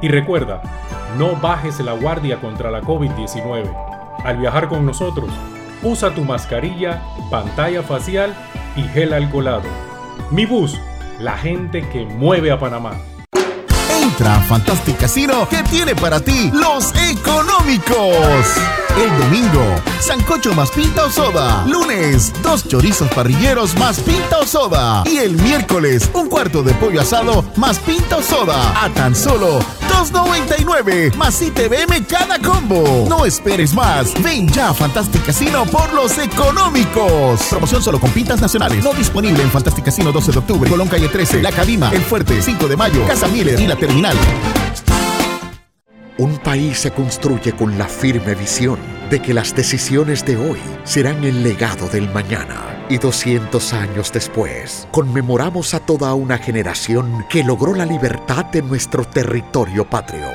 Y recuerda, no bajes la guardia contra la COVID-19. Al viajar con nosotros, usa tu mascarilla, pantalla facial y gel alcoholado. Mi bus, la gente que mueve a Panamá. Entra a Fantastic Casino que tiene para ti los económicos. El domingo, sancocho más pinta o soda. Lunes, dos chorizos parrilleros más pinta o soda. Y el miércoles, un cuarto de pollo asado más pinta o soda. A tan solo 2.99 más ITVM cada combo. No esperes más. Ven ya a Fantastic Casino por los económicos. Promoción solo con pintas nacionales. No disponible en Fantastic Casino 12 de octubre, Colón Calle 13, La Cadima, El Fuerte, 5 de mayo, Casa Miller y La Terminal. Un país se construye con la firme visión de que las decisiones de hoy serán el legado del mañana. Y 200 años después, conmemoramos a toda una generación que logró la libertad de nuestro territorio patrio.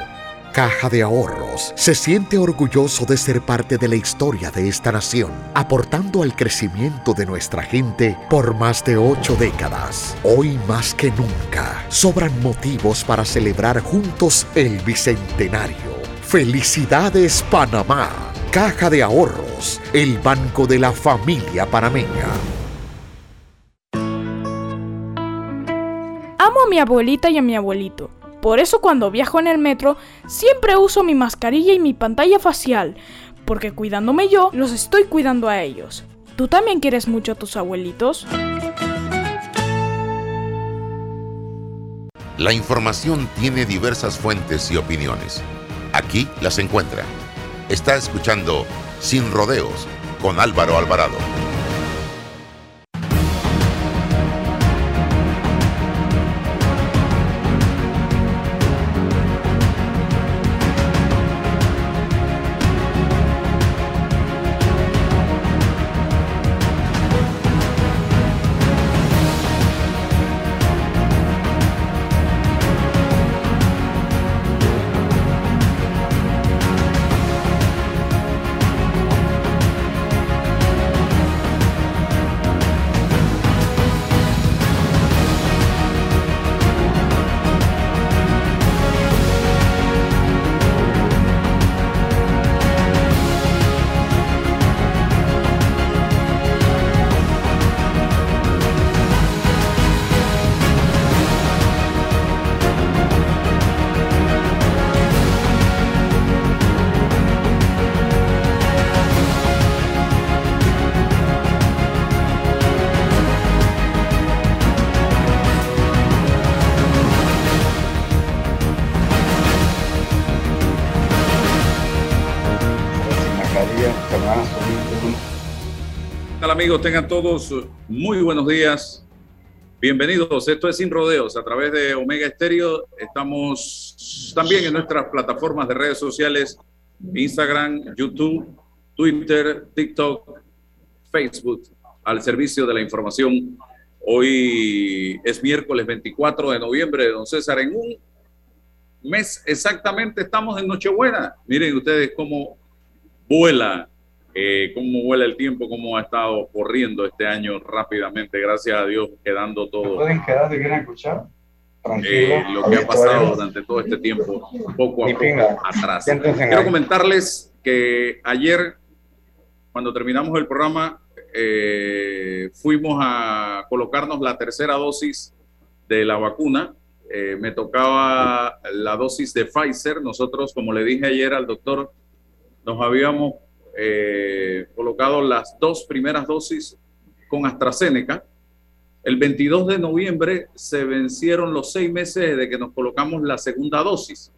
Caja de Ahorros se siente orgulloso de ser parte de la historia de esta nación, aportando al crecimiento de nuestra gente por más de ocho décadas. Hoy más que nunca, sobran motivos para celebrar juntos el Bicentenario. Felicidades Panamá. Caja de Ahorros, el banco de la familia panameña. Amo a mi abuelita y a mi abuelito. Por eso cuando viajo en el metro siempre uso mi mascarilla y mi pantalla facial, porque cuidándome yo, los estoy cuidando a ellos. ¿Tú también quieres mucho a tus abuelitos? La información tiene diversas fuentes y opiniones. Aquí las encuentra. Está escuchando Sin Rodeos con Álvaro Alvarado. Amigos? Tengan todos muy buenos días. Bienvenidos. Esto es Sin Rodeos a través de Omega Estéreo. Estamos también en nuestras plataformas de redes sociales, Instagram, YouTube, Twitter, TikTok, Facebook, al servicio de la información. Hoy es miércoles 24 de noviembre, don César. En un mes exactamente estamos en Nochebuena. Miren ustedes cómo vuela eh, cómo vuela el tiempo, cómo ha estado corriendo este año rápidamente, gracias a Dios, quedando todo. ¿Pueden quedar, quieren escuchar? Eh, lo que ha pasado durante todo este tiempo, poco a poco atrás. Quiero comentarles que ayer, cuando terminamos el programa, eh, fuimos a colocarnos la tercera dosis de la vacuna. Eh, me tocaba la dosis de Pfizer. Nosotros, como le dije ayer al doctor, nos habíamos colocado las dos primeras dosis con AstraZeneca el 22 de noviembre se vencieron los seis meses de que nos colocamos la segunda dosis.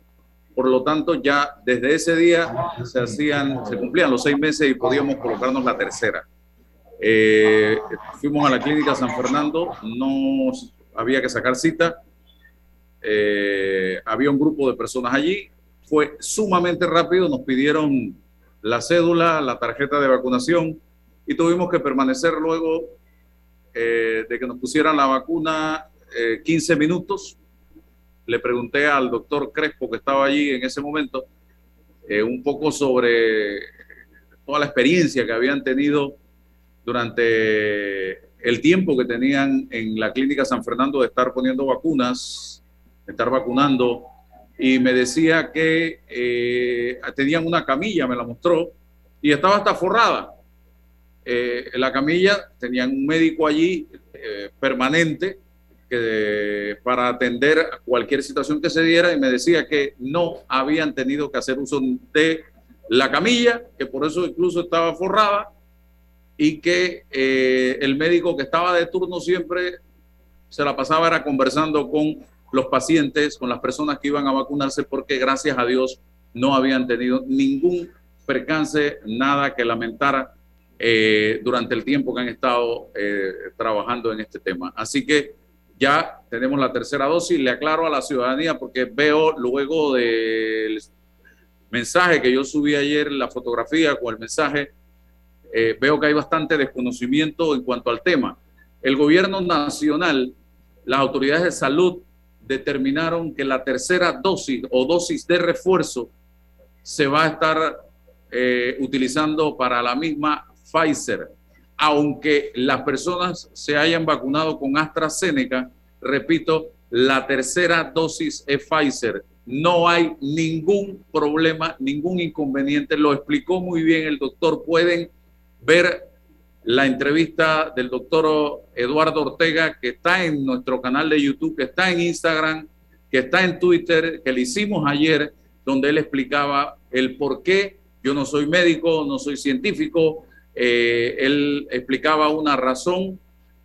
Por lo tanto, ya desde ese día se hacían, se cumplían los seis meses y podíamos colocarnos la tercera. Eh, fuimos a la clínica San Fernando, no había que sacar cita. Eh, había un grupo de personas allí. Fue sumamente rápido. Nos pidieron la cédula, la tarjeta de vacunación y tuvimos que permanecer luego eh, de que nos pusieran la vacuna 15 eh, minutos. Le pregunté al doctor Crespo, que estaba allí en ese momento, eh, un poco sobre toda la experiencia que habían tenido durante el tiempo que tenían en la clínica San Fernando de estar poniendo vacunas, de estar vacunando, y me decía que tenían una camilla, me la mostró, y estaba hasta forrada. Eh, la camilla tenían un médico allí eh, permanente que, para atender cualquier situación que se diera y me decía que no habían tenido que hacer uso de la camilla, que por eso incluso estaba forrada y que eh, el médico que estaba de turno siempre se la pasaba era conversando con los pacientes, con las personas que iban a vacunarse, porque gracias a Dios no habían tenido ningún percance, nada que lamentar eh, durante el tiempo que han estado eh, trabajando en este tema. Así que ya tenemos la tercera dosis. Le aclaro a la ciudadanía porque veo luego del mensaje que yo subí ayer, la fotografía con el mensaje, eh, veo que hay bastante desconocimiento en cuanto al tema. El gobierno nacional, las autoridades de salud determinaron que la tercera dosis o dosis de refuerzo se va a estar utilizando para la misma Pfizer. Aunque las personas se hayan vacunado con AstraZeneca, repito, la tercera dosis es Pfizer. No hay ningún problema, ningún inconveniente. Lo explicó muy bien el doctor. Pueden ver la entrevista del doctor Eduardo Ortega, que está en nuestro canal de YouTube, que está en Instagram, que está en Twitter, que le hicimos ayer, donde él explicaba el por qué. Yo no soy médico, no soy científico, eh, él explicaba una razón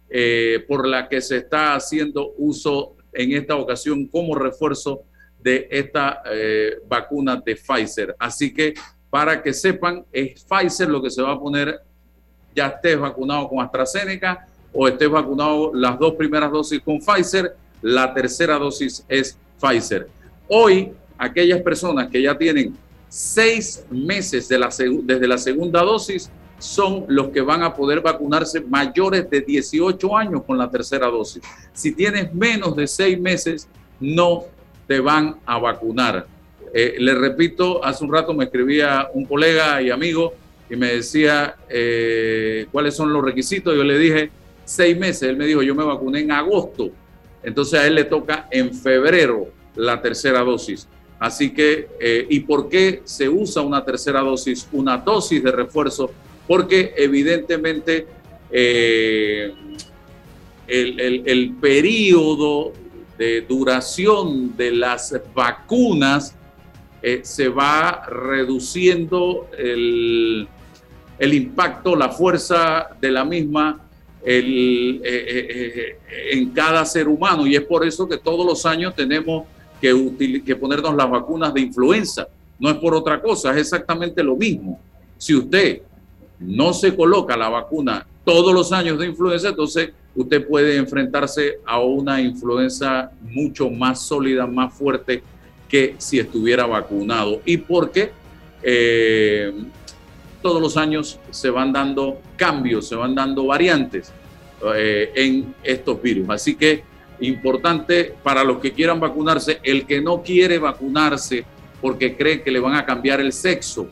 eh, por la que se está haciendo uso en esta ocasión como refuerzo de esta eh, vacuna de Pfizer. Así que para que sepan, es Pfizer lo que se va a poner, ya estés vacunado con AstraZeneca o estés vacunado las dos primeras dosis con Pfizer, la tercera dosis es Pfizer. Hoy, aquellas personas que ya tienen seis meses la, desde la segunda dosis, son los que van a poder vacunarse mayores de 18 años con la tercera dosis. Si tienes menos de seis meses, no te van a vacunar. Eh, le repito, hace un rato me escribía un colega y amigo y me decía eh, cuáles son los requisitos. Yo le dije seis meses. Él me dijo, yo me vacuné en agosto. Entonces a él le toca en febrero la tercera dosis. Así que, eh, ¿y por qué se usa una tercera dosis? Una dosis de refuerzo porque evidentemente eh, el, periodo de duración de las vacunas se va reduciendo el, impacto, la fuerza de la misma eh, en cada ser humano. Y es por eso que todos los años tenemos que, que ponernos las vacunas de influenza. No es por otra cosa, es exactamente lo mismo. Si usted no se coloca la vacuna todos los años de influenza, entonces usted puede enfrentarse a una influenza mucho más sólida, más fuerte que si estuviera vacunado. Y porque eh, todos los años se van dando cambios, se van dando variantes eh, en estos virus. Así que importante para los que quieran vacunarse, el que no quiere vacunarse porque cree que le van a cambiar el sexo,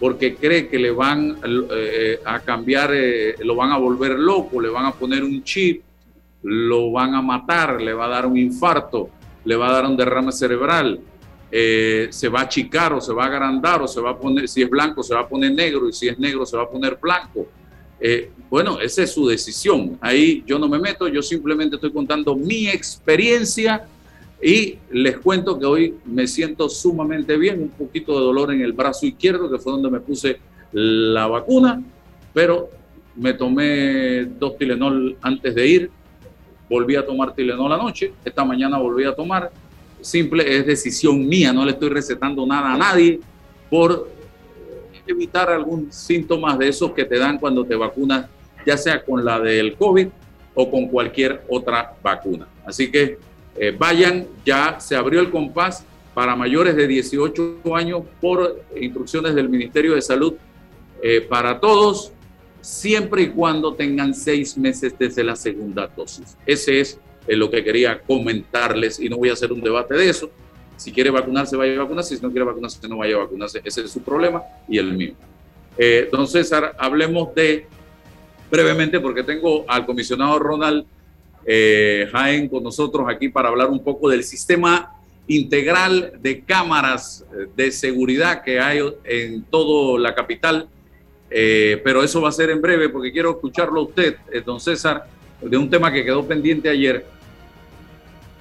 porque cree que le van eh, a cambiar, eh, lo van a volver loco, le van a poner un chip, lo van a matar, le va a dar un infarto, le va a dar un derrame cerebral, eh, se va a achicar o se va a agrandar o se va a poner, si es blanco se va a poner negro y si es negro se va a poner blanco. bueno, esa es su decisión. Ahí yo no me meto, yo simplemente estoy contando mi experiencia y les cuento que hoy me siento sumamente bien, un poquito de dolor en el brazo izquierdo, que fue donde me puse la vacuna, pero me tomé dos Tilenol antes de ir, volví a tomar Tilenol anoche, esta mañana volví a tomar. Simple, es decisión mía, no le estoy recetando nada a nadie por evitar algún síntoma de esos que te dan cuando te vacunas, ya sea con la del COVID o con cualquier otra vacuna. Así que eh, vayan, ya se abrió el compás para mayores de 18 años por instrucciones del Ministerio de Salud eh, para todos, siempre y cuando tengan seis meses desde la segunda dosis. Ese es eh, lo que quería comentarles y no voy a hacer un debate de eso. Si quiere vacunarse, vaya a vacunarse. Si no quiere vacunarse, no vaya a vacunarse. Ese es su problema y el mío. don César, hablemos de, brevemente, porque tengo al comisionado Ronald eh, Jaén con nosotros aquí para hablar un poco del sistema integral de cámaras eh, de seguridad que hay en toda la capital. Eh, pero eso va a ser en breve porque quiero escucharlo a usted, eh, don César, de un tema que quedó pendiente ayer.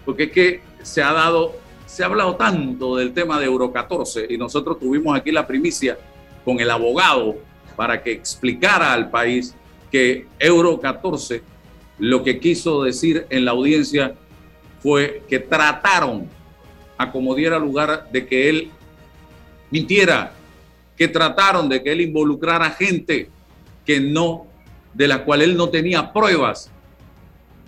Porque es que se ha dado, se ha hablado tanto del tema de Euro 14 y nosotros tuvimos aquí la primicia con el abogado para que explicara al país que Euro 14 lo que quiso decir en la audiencia fue que trataron a como diera lugar de que él mintiera, que trataron de que él involucrara gente que no, de la cual él no tenía pruebas.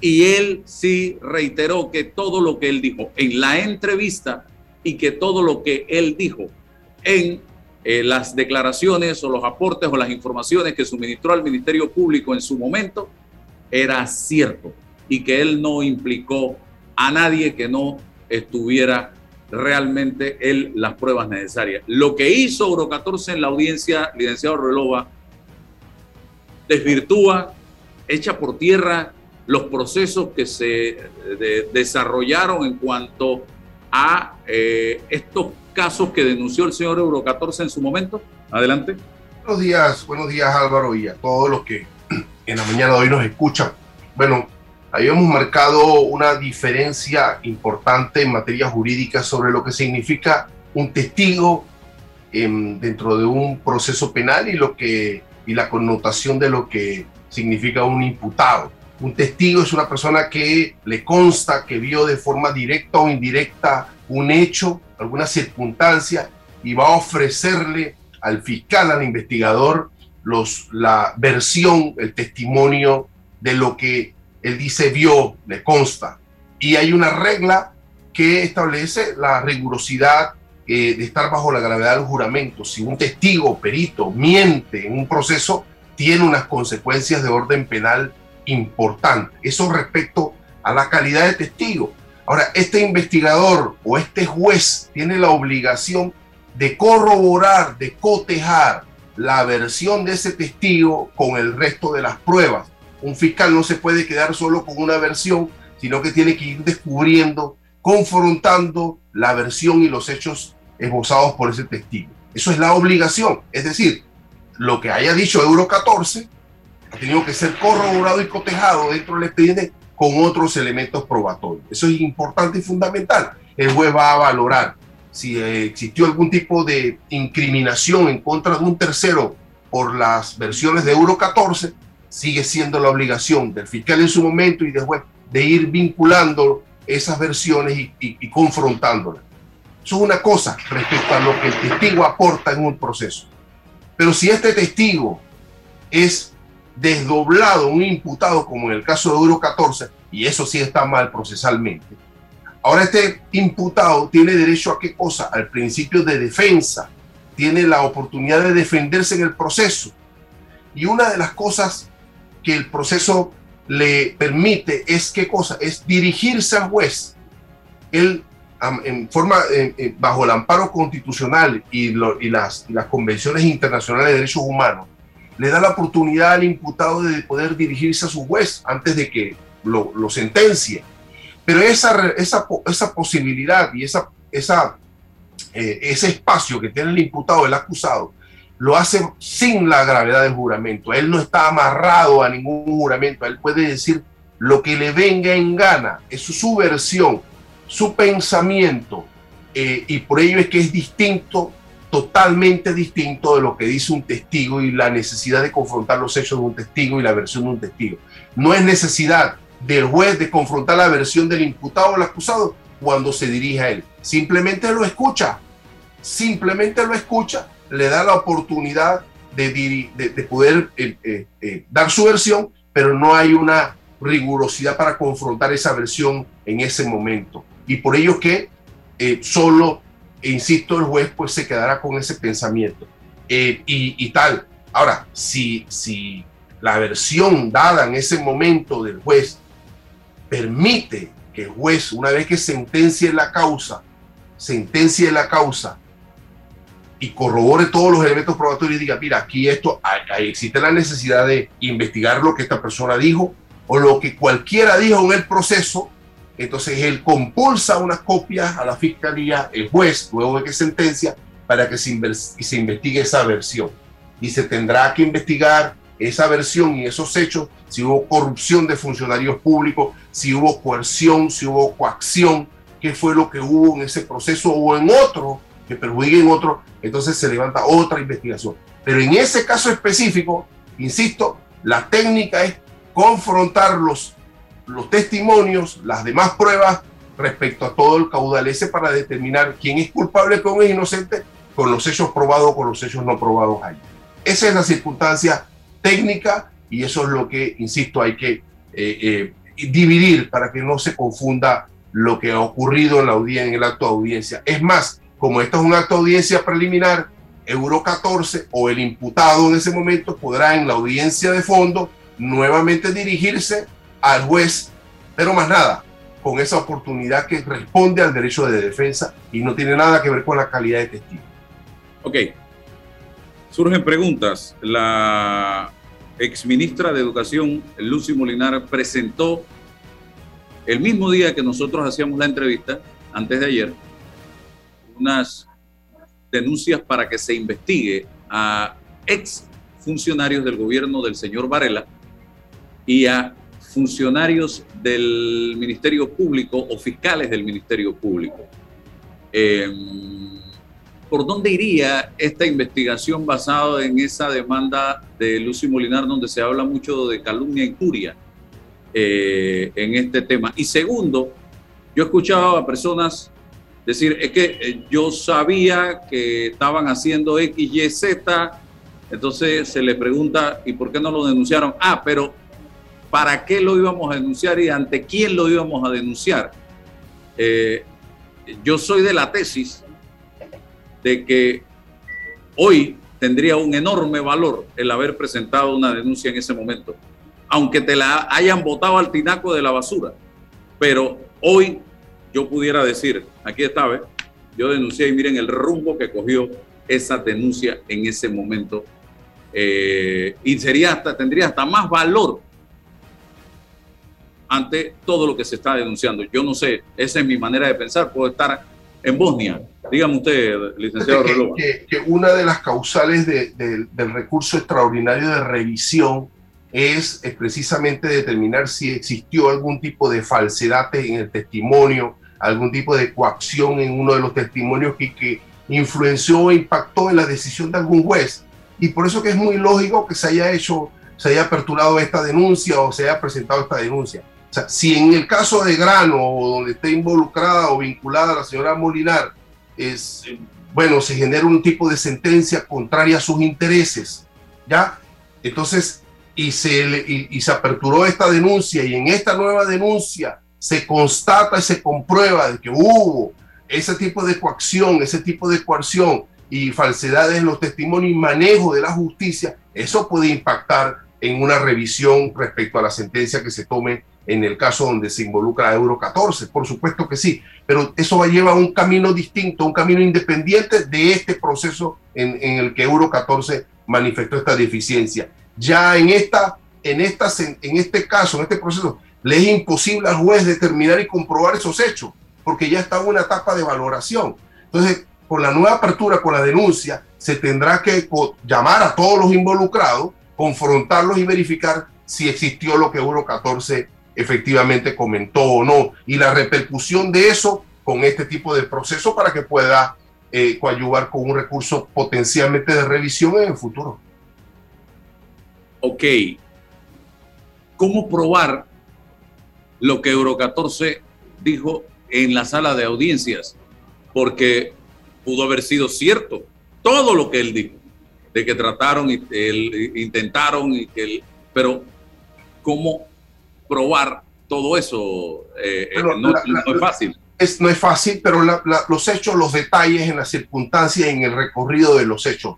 Y él sí reiteró que todo lo que él dijo en la entrevista y que todo lo que él dijo en eh, las declaraciones o los aportes o las informaciones que suministró al Ministerio Público en su momento era cierto y que él no implicó a nadie que no estuviera realmente él las pruebas necesarias. Lo que hizo Euro 14 en la audiencia, licenciado Relova, desvirtúa, echa por tierra los procesos que se desarrollaron en cuanto a eh, estos casos que denunció el señor Euro 14 en su momento. Adelante. Buenos días, buenos días Álvaro y a todos los que en la mañana de hoy nos escuchan. Bueno, habíamos marcado una diferencia importante en materia jurídica sobre lo que significa un testigo dentro de un proceso penal y lo que y la connotación de lo que significa un imputado. Un testigo es una persona que le consta que vio de forma directa o indirecta un hecho, alguna circunstancia y va a ofrecerle al fiscal, al investigador, la versión, el testimonio de lo que él dice vio, le consta. Y hay una regla que establece la rigurosidad eh, de estar bajo la gravedad del juramento. Si un testigo, perito, miente en un proceso, tiene unas consecuencias de orden penal importantes. Eso respecto a la calidad de testigo. Ahora, este investigador o este juez tiene la obligación de corroborar, de cotejar la versión de ese testigo con el resto de las pruebas. Un fiscal no se puede quedar solo con una versión, sino que tiene que ir descubriendo, confrontando la versión y los hechos esbozados por ese testigo. Eso es la obligación. Es decir, lo que haya dicho Euro 14 ha tenido que ser corroborado y cotejado dentro del expediente con otros elementos probatorios. Eso es importante y fundamental. El juez va a valorar si existió algún tipo de incriminación en contra de un tercero por las versiones de Euro 14, sigue siendo la obligación del fiscal en su momento y después de ir vinculando esas versiones y, y confrontándolas. Eso es una cosa respecto a lo que el testigo aporta en un proceso. Pero si este testigo es desdoblado, un imputado, como en el caso de Euro 14, y eso sí está mal procesalmente, Ahora este imputado tiene derecho a qué cosa? Al principio de defensa. Tiene la oportunidad de defenderse en el proceso. Y una de las cosas que el proceso le permite es qué cosa? Es dirigirse al juez. Él en forma, bajo el amparo constitucional y, las, las convenciones internacionales de derechos humanos, le da la oportunidad al imputado de poder dirigirse a su juez antes de que lo, lo sentencie. Pero esa, esa, esa posibilidad y esa, esa, eh, ese espacio que tiene el imputado, el acusado, lo hace sin la gravedad del juramento. Él no está amarrado a ningún juramento. Él puede decir lo que le venga en gana. Es su versión, su pensamiento. Eh, y por ello es que es distinto, totalmente distinto de lo que dice un testigo y la necesidad de confrontar los hechos de un testigo y la versión de un testigo. No es necesidad del juez de confrontar la versión del imputado o el acusado cuando se dirige a él. Simplemente lo escucha, simplemente lo escucha, le da la oportunidad de, de, poder eh, eh, eh, dar su versión, pero no hay una rigurosidad para confrontar esa versión en ese momento. Y por ello que solo, insisto, el juez pues se quedará con ese pensamiento. y, y, tal. Ahora, si, si la versión dada en ese momento del juez permite que el juez, una vez que sentencie la causa, sentencie la causa y corrobore todos los elementos probatorios y diga, mira, aquí esto, existe la necesidad de investigar lo que esta persona dijo o lo que cualquiera dijo en el proceso, entonces él compulsa unas copias a la fiscalía, el juez, luego de que sentencia, para que se, se investigue esa versión. Y se tendrá que investigar esa versión y esos hechos, si hubo corrupción de funcionarios públicos, si hubo coerción, si hubo coacción, qué fue lo que hubo en ese proceso o en otro que perjudique en otro, entonces se levanta otra investigación. Pero en ese caso específico, insisto, la técnica es confrontar los, testimonios, las demás pruebas respecto a todo el caudal ese para determinar quién es culpable, quién es inocente, con los hechos probados con los hechos no probados ahí. Esa es la circunstancia técnica y eso es lo que, insisto, hay que eh, eh, dividir para que no se confunda lo que ha ocurrido en, la audiencia, en el acto de audiencia. Es más, como esto es un acto de audiencia preliminar, Euro 14 o el imputado en ese momento podrá en la audiencia de fondo nuevamente dirigirse al juez, pero más nada, con esa oportunidad que responde al derecho de defensa y no tiene nada que ver con la calidad de testigo. Ok, Surgen preguntas. La exministra de Educación, Lucy Molinar, presentó el mismo día que nosotros hacíamos la entrevista, antes de ayer, unas denuncias para que se investigue a ex funcionarios del gobierno del señor Varela y a funcionarios del Ministerio Público o fiscales del Ministerio Público. Eh, ¿Por dónde iría esta investigación basada en esa demanda de Lucy Molinar, donde se habla mucho de calumnia y curia eh, en este tema? Y segundo, yo escuchaba a personas decir, es que eh, yo sabía que estaban haciendo X, Y, Z, entonces se le pregunta, ¿y por qué no lo denunciaron? Ah, pero ¿para qué lo íbamos a denunciar y ante quién lo íbamos a denunciar? Eh, yo soy de la tesis de que hoy tendría un enorme valor el haber presentado una denuncia en ese momento, aunque te la hayan botado al tinaco de la basura. Pero hoy yo pudiera decir, aquí está, ¿ves? yo denuncié y miren el rumbo que cogió esa denuncia en ese momento. Eh, y tendría hasta más valor ante todo lo que se está denunciando. Yo no sé, esa es mi manera de pensar, puedo estar en Bosnia. Dígame usted, licenciado que, que, una de las causales del recurso extraordinario de revisión es, precisamente determinar si existió algún tipo de falsedad en el testimonio, algún tipo de coacción en uno de los testimonios que, que influenció o impactó en la decisión de algún juez. Y por eso que es muy lógico que se haya hecho, se haya aperturado esta denuncia o se haya presentado esta denuncia. O sea, si en el caso de Grano, o donde esté involucrada o vinculada la señora Molinar, es, bueno, se genera un tipo de sentencia contraria a sus intereses, ¿ya? Entonces, y se, y, se aperturó esta denuncia y en esta nueva denuncia se constata y se comprueba de que hubo ese tipo de coacción, ese tipo de coerción y falsedades en los testimonios y manejo de la justicia, eso puede impactar en una revisión respecto a la sentencia que se tome en el caso donde se involucra a Euro 14, por supuesto que sí, pero eso va a llevar un camino distinto, un camino independiente de este proceso en, el que Euro 14 manifestó esta deficiencia. Ya en, esta, en, esta, en este caso, en este proceso, le es imposible al juez determinar y comprobar esos hechos, porque ya está una etapa de valoración. Entonces, con la nueva apertura, con la denuncia, se tendrá que llamar a todos los involucrados, confrontarlos y verificar si existió lo que Euro 14 efectivamente comentó o no, y la repercusión de eso con este tipo de proceso para que pueda eh, coadyuvar con un recurso potencialmente de revisión en el futuro. Ok. ¿Cómo probar lo que Euro 14 dijo en la sala de audiencias? Porque pudo haber sido cierto todo lo que él dijo, de que trataron y intentaron y que pero cómo probar todo eso eh, eh, no, es fácil. Es, no es fácil, pero los hechos, los detalles en las circunstancias, en el recorrido de los hechos,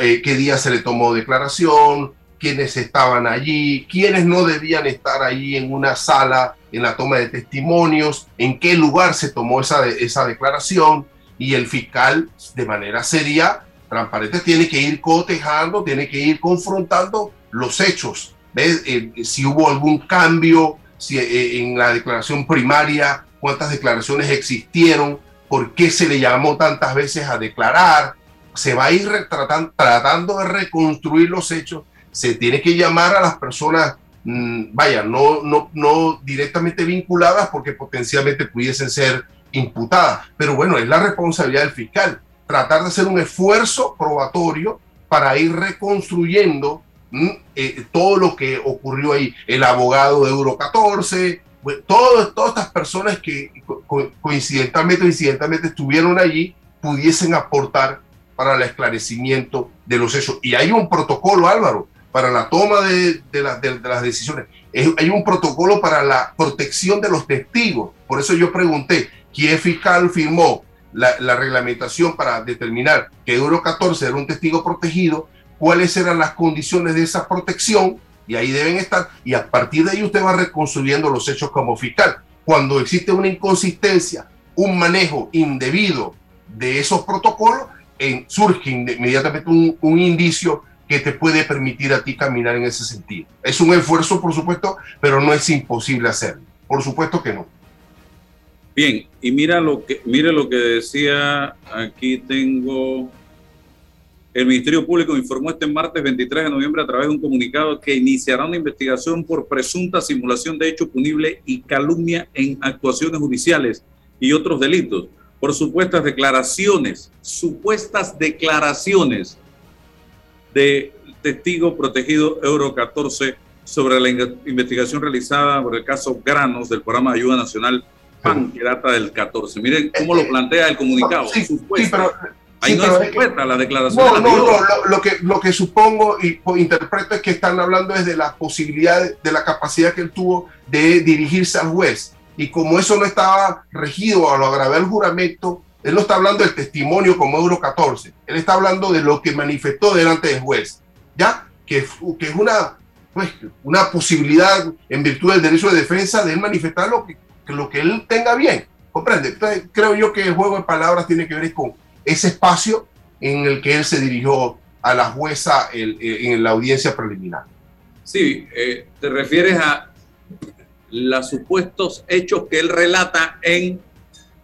eh, qué día se le tomó declaración, quiénes estaban allí, quiénes no debían estar allí en una sala en la toma de testimonios, en qué lugar se tomó esa, esa declaración y el fiscal de manera seria, transparente, tiene que ir cotejando, tiene que ir confrontando los hechos eh, si hubo algún cambio si, eh, en la declaración primaria, cuántas declaraciones existieron, por qué se le llamó tantas veces a declarar. Se va a ir tratando, de reconstruir los hechos. Se tiene que llamar a las personas, mm, vaya, no, no, no directamente vinculadas porque potencialmente pudiesen ser imputadas. Pero bueno, es la responsabilidad del fiscal tratar de hacer un esfuerzo probatorio para ir reconstruyendo eh, todo lo que ocurrió ahí, el abogado de Euro 14, todas estas personas que coincidentalmente o incidentalmente estuvieron allí pudiesen aportar para el esclarecimiento de los hechos. Y hay un protocolo, Álvaro, para la toma de, de, las decisiones. hay un protocolo para la protección de los testigos. Por eso yo pregunté, ¿quién fiscal firmó la, la reglamentación para determinar que Euro 14 era un testigo protegido? Cuáles eran las condiciones de esa protección y ahí deben estar y a partir de ahí usted va reconstruyendo los hechos como fiscal. Cuando existe una inconsistencia, un manejo indebido de esos protocolos, surge inmediatamente un, indicio que te puede permitir a ti caminar en ese sentido. Es un esfuerzo, por supuesto, pero no es imposible hacerlo. Por supuesto que no. Bien, y mira lo que, mire lo que decía, aquí tengo el Ministerio Público informó este martes 23 de noviembre a través de un comunicado que iniciará una investigación por presunta simulación de hecho punible y calumnia en actuaciones judiciales y otros delitos por supuestas declaraciones, supuestas declaraciones de testigo protegido Euro 14 sobre la investigación realizada por el caso Granos del programa de ayuda nacional PAN, que data del 14. Miren cómo lo plantea el comunicado. Sí, sí pero Ahí no es la declaración. No, no, no, lo, que, lo que supongo y interpreto es que están hablando es de la posibilidad, de la capacidad que él tuvo de dirigirse al juez. Y como eso no estaba regido a lo agravado el juramento, él no está hablando del testimonio como Euro 14, él está hablando de lo que manifestó delante del juez, ¿ya? Que, que es una, pues, una posibilidad en virtud del derecho de defensa de él manifestar lo que, lo que él tenga bien, ¿comprende? Entonces, creo yo que el juego de palabras tiene que ver con ese espacio en el que él se dirigió a la jueza en la audiencia preliminar. Sí, eh, te refieres a los supuestos hechos que él relata en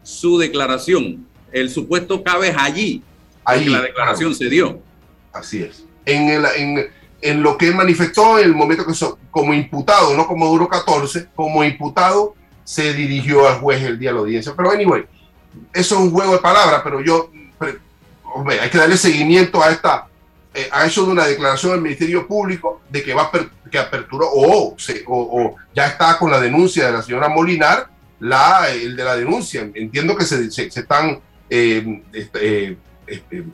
su declaración. El supuesto cabe allí, allí la declaración se dio. Así es. En, el, en, lo que él manifestó en el momento que como imputado, no como duro 14, como imputado se dirigió al juez el día de la audiencia. Pero anyway, eso es un juego de palabras, pero yo hay que darle seguimiento a esta eh, a eso de una declaración del Ministerio Público de que va que aperturó o, o, ya está con la denuncia de la señora Molinar, la, el de la denuncia. Entiendo que se, se, están eh, este, eh, este,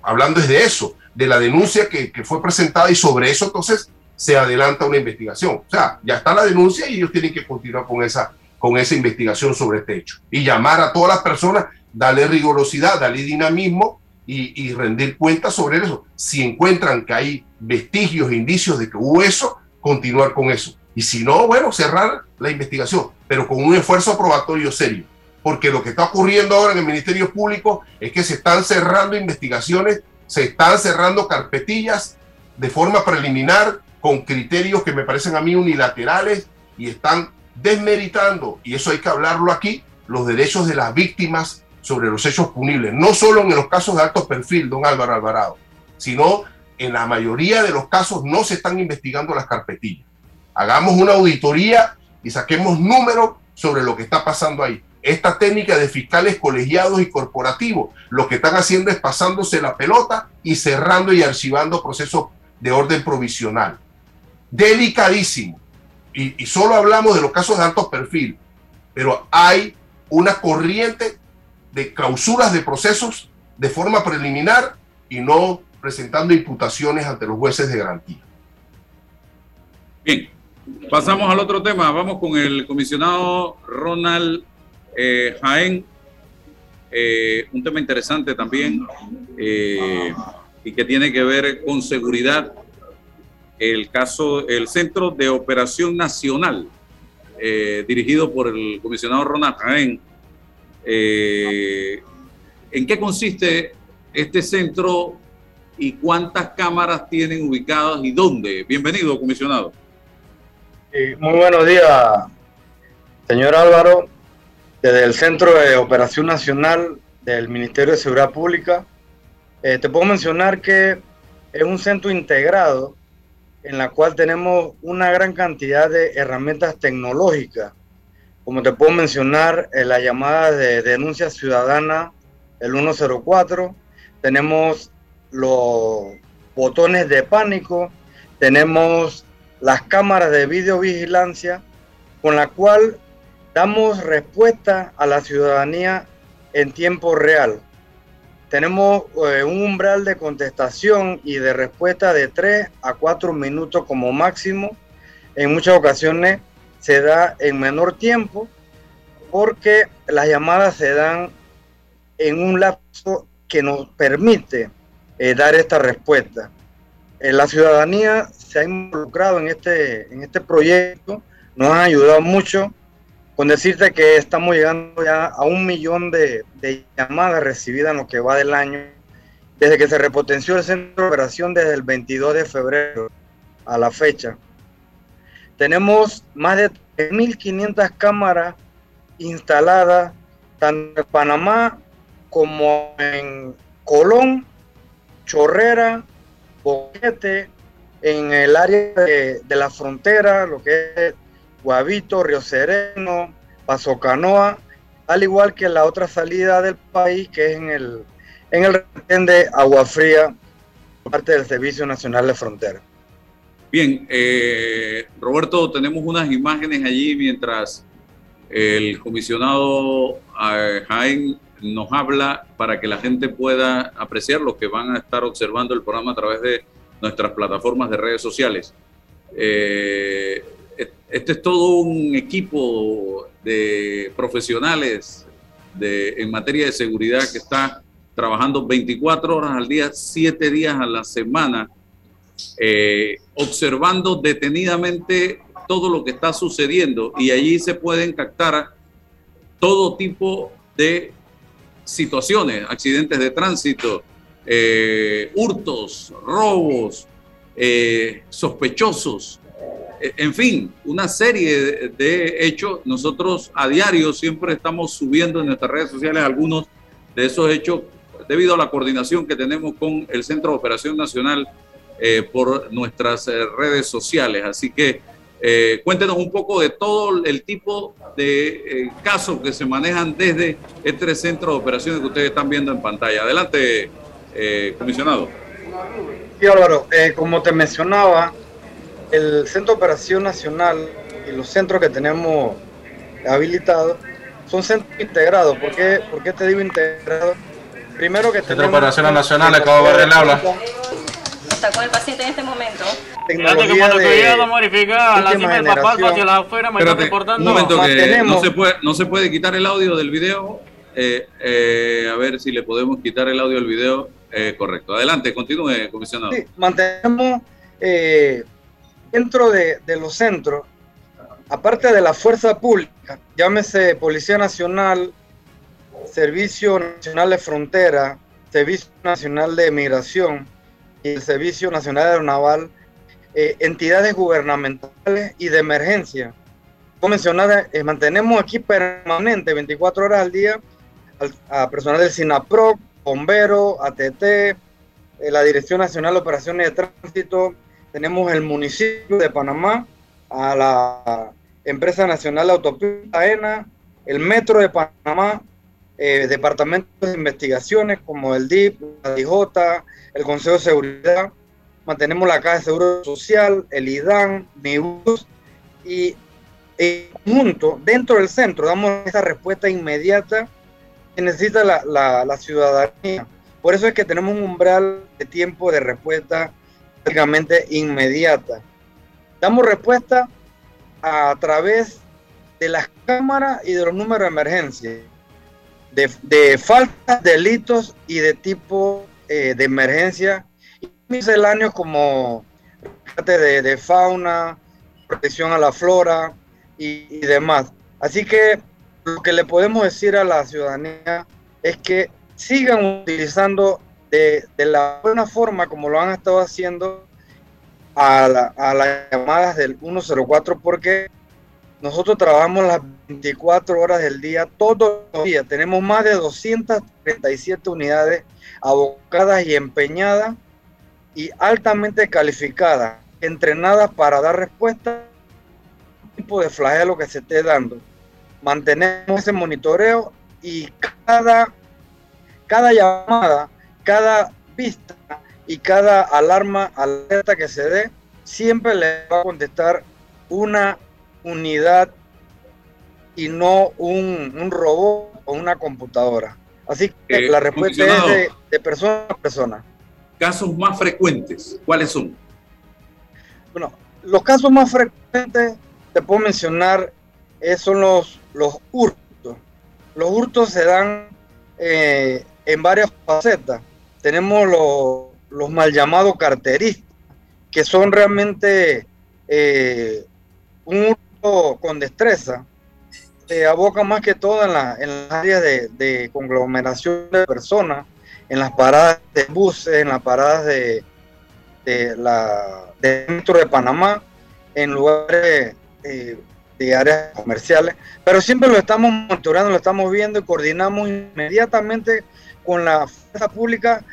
hablando de eso, de la denuncia que, que, fue presentada y sobre eso entonces se adelanta una investigación. O sea, ya está la denuncia y ellos tienen que continuar con esa, con esa investigación sobre este hecho y llamar a todas las personas darle rigurosidad, darle dinamismo y, rendir cuentas sobre eso. Si encuentran que hay vestigios, indicios de que hubo eso, continuar con eso. Y si no, bueno, cerrar la investigación, pero con un esfuerzo probatorio serio. Porque lo que está ocurriendo ahora en el Ministerio Público es que se están cerrando investigaciones, se están cerrando carpetillas de forma preliminar con criterios que me parecen a mí unilaterales y están desmeritando, y eso hay que hablarlo aquí, los derechos de las víctimas sobre los hechos punibles, no solo en los casos de alto perfil, don Álvaro Alvarado, sino en la mayoría de los casos no se están investigando las carpetillas. Hagamos una auditoría y saquemos números sobre lo que está pasando ahí. Esta técnica de fiscales colegiados y corporativos, lo que están haciendo es pasándose la pelota y cerrando y archivando procesos de orden provisional. Delicadísimo. Y, solo hablamos de los casos de alto perfil, pero hay una corriente de clausuras de procesos de forma preliminar y no presentando imputaciones ante los jueces de garantía. Bien, pasamos al otro tema. Vamos con el comisionado Ronald eh, Jaén. Eh, un tema interesante también eh, y que tiene que ver con seguridad. El caso, el Centro de Operación Nacional, dirigido por el comisionado Ronald Jaén, eh, ¿En qué consiste este centro y cuántas cámaras tienen ubicadas y dónde? Bienvenido, comisionado. muy buenos días, señor Álvaro. Desde el Centro de Operación Nacional del Ministerio de Seguridad Pública, eh, te puedo mencionar que es un centro integrado en la cual tenemos una gran cantidad de herramientas tecnológicas como te puedo mencionar, en la llamada de denuncia ciudadana, el 104, tenemos los botones de pánico, tenemos las cámaras de videovigilancia, con la cual damos respuesta a la ciudadanía en tiempo real. Tenemos eh, un umbral de contestación y de respuesta de 3 a 4 minutos como máximo. En muchas ocasiones se da en menor tiempo porque las llamadas se dan en un lapso que nos permite eh, dar esta respuesta. La ciudadanía se ha involucrado en este, en este proyecto, nos han ayudado mucho con decirte que estamos llegando ya a un millón de, de llamadas recibidas en lo que va del año, desde que se repotenció el centro de operación desde el 22 de febrero a la fecha. Tenemos más de 3.500 cámaras instaladas tanto en Panamá como en Colón, Chorrera, Boquete, en el área de, la frontera, lo que es Guavito, Río Sereno, Paso Canoa, al igual que la otra salida del país, que es en el, en el de Agua Fría, parte del Servicio Nacional de Frontera. Bien, eh, Roberto, tenemos unas imágenes allí mientras el comisionado eh, Jaén nos habla para que la gente pueda apreciar lo que van a estar observando el programa a través de nuestras plataformas de redes sociales. Eh, este es todo un equipo de profesionales en materia de seguridad que está trabajando 24 horas al día, 7 días a la semana eh, observando detenidamente todo lo que está sucediendo. Y allí se pueden captar todo tipo de situaciones, accidentes de tránsito, eh, hurtos, robos, eh, sospechosos, en fin, una serie de, hechos. Nosotros a diario siempre estamos subiendo en nuestras redes sociales algunos de esos hechos debido a la coordinación que tenemos con el Centro de Operación Nacional eh, por nuestras eh, redes sociales. Así que eh, cuéntenos un poco de todo el tipo de casos que se manejan desde este centro de operaciones que ustedes están viendo en pantalla. Adelante, comisionado. Sí, Álvaro, como te mencionaba, el Centro de Operación Nacional y los centros que tenemos habilitados son centros integrados. ¿Por qué, ¿Por qué te digo integrados? Primero que Centro de Operaciones Nacional, acabo de ver el habla está con el paciente en este momento. Fíjate que a modificar la cima del papal hacia la afuera, me está importando. Un momento que no se, puede, no se puede quitar el audio del video. Eh, eh, a ver si le podemos quitar el audio del video. Eh, correcto. Adelante, continúe, comisionado. Sí, mantenemos dentro de, los centros aparte de la fuerza pública, llámese Policía Nacional, Servicio Nacional de Frontera, Servicio Nacional de Migración y el Servicio Nacional Aeronaval, eh, entidades gubernamentales y de emergencia. Como mencionar, eh, mantenemos aquí permanente 24 horas al día a personal del SINAPRO, bombero, ATT, eh, la Dirección Nacional de Operaciones de Tránsito, tenemos el municipio de Panamá, a la Empresa Nacional de Autopista ENA, el Metro de Panamá, eh, departamentos de investigaciones como el DIP, la DJ, el Consejo de Seguridad, mantenemos la Caja de Seguro Social, el IDAN, MIBUS y en conjunto, dentro del centro, damos esa respuesta inmediata que necesita la, la ciudadanía. Por eso es que tenemos un umbral de tiempo de respuesta prácticamente inmediata. Damos respuesta a través de las cámaras y de los números de emergencia, de, de faltas, delitos y de tipo eh, de emergencia, y misceláneos como de, de fauna, protección a la flora y, demás. Así que lo que le podemos decir a la ciudadanía es que sigan utilizando de, de la buena forma como lo han estado haciendo a, las llamadas del 104 porque nosotros trabajamos las 24 horas del día, todos los días. Tenemos más de 237 unidades abocadas y empeñadas y altamente calificadas, entrenadas para dar respuesta a tipo de flagelo que se esté dando. Mantenemos ese monitoreo y cada, cada llamada, cada vista y cada alarma, alerta que se dé, siempre le va a contestar una unidad y no un, robot o una computadora. Así que eh, la respuesta es de, persona a persona. ¿Casos más frecuentes? ¿Cuáles son? Bueno, los casos más frecuentes, te puedo mencionar, eh, son los, los hurtos. Los hurtos se dan eh, en varias facetas. Tenemos los los mal llamados carteristas, que son realmente eh, un hurto con destreza, se aboca más que todo en, la, en las áreas de, conglomeración de personas, en las paradas de buses, en las paradas de, de la dentro de Panamá, en lugares eh, de áreas comerciales, pero siempre lo estamos monitoreando, lo estamos viendo y coordinamos inmediatamente con la fuerza pública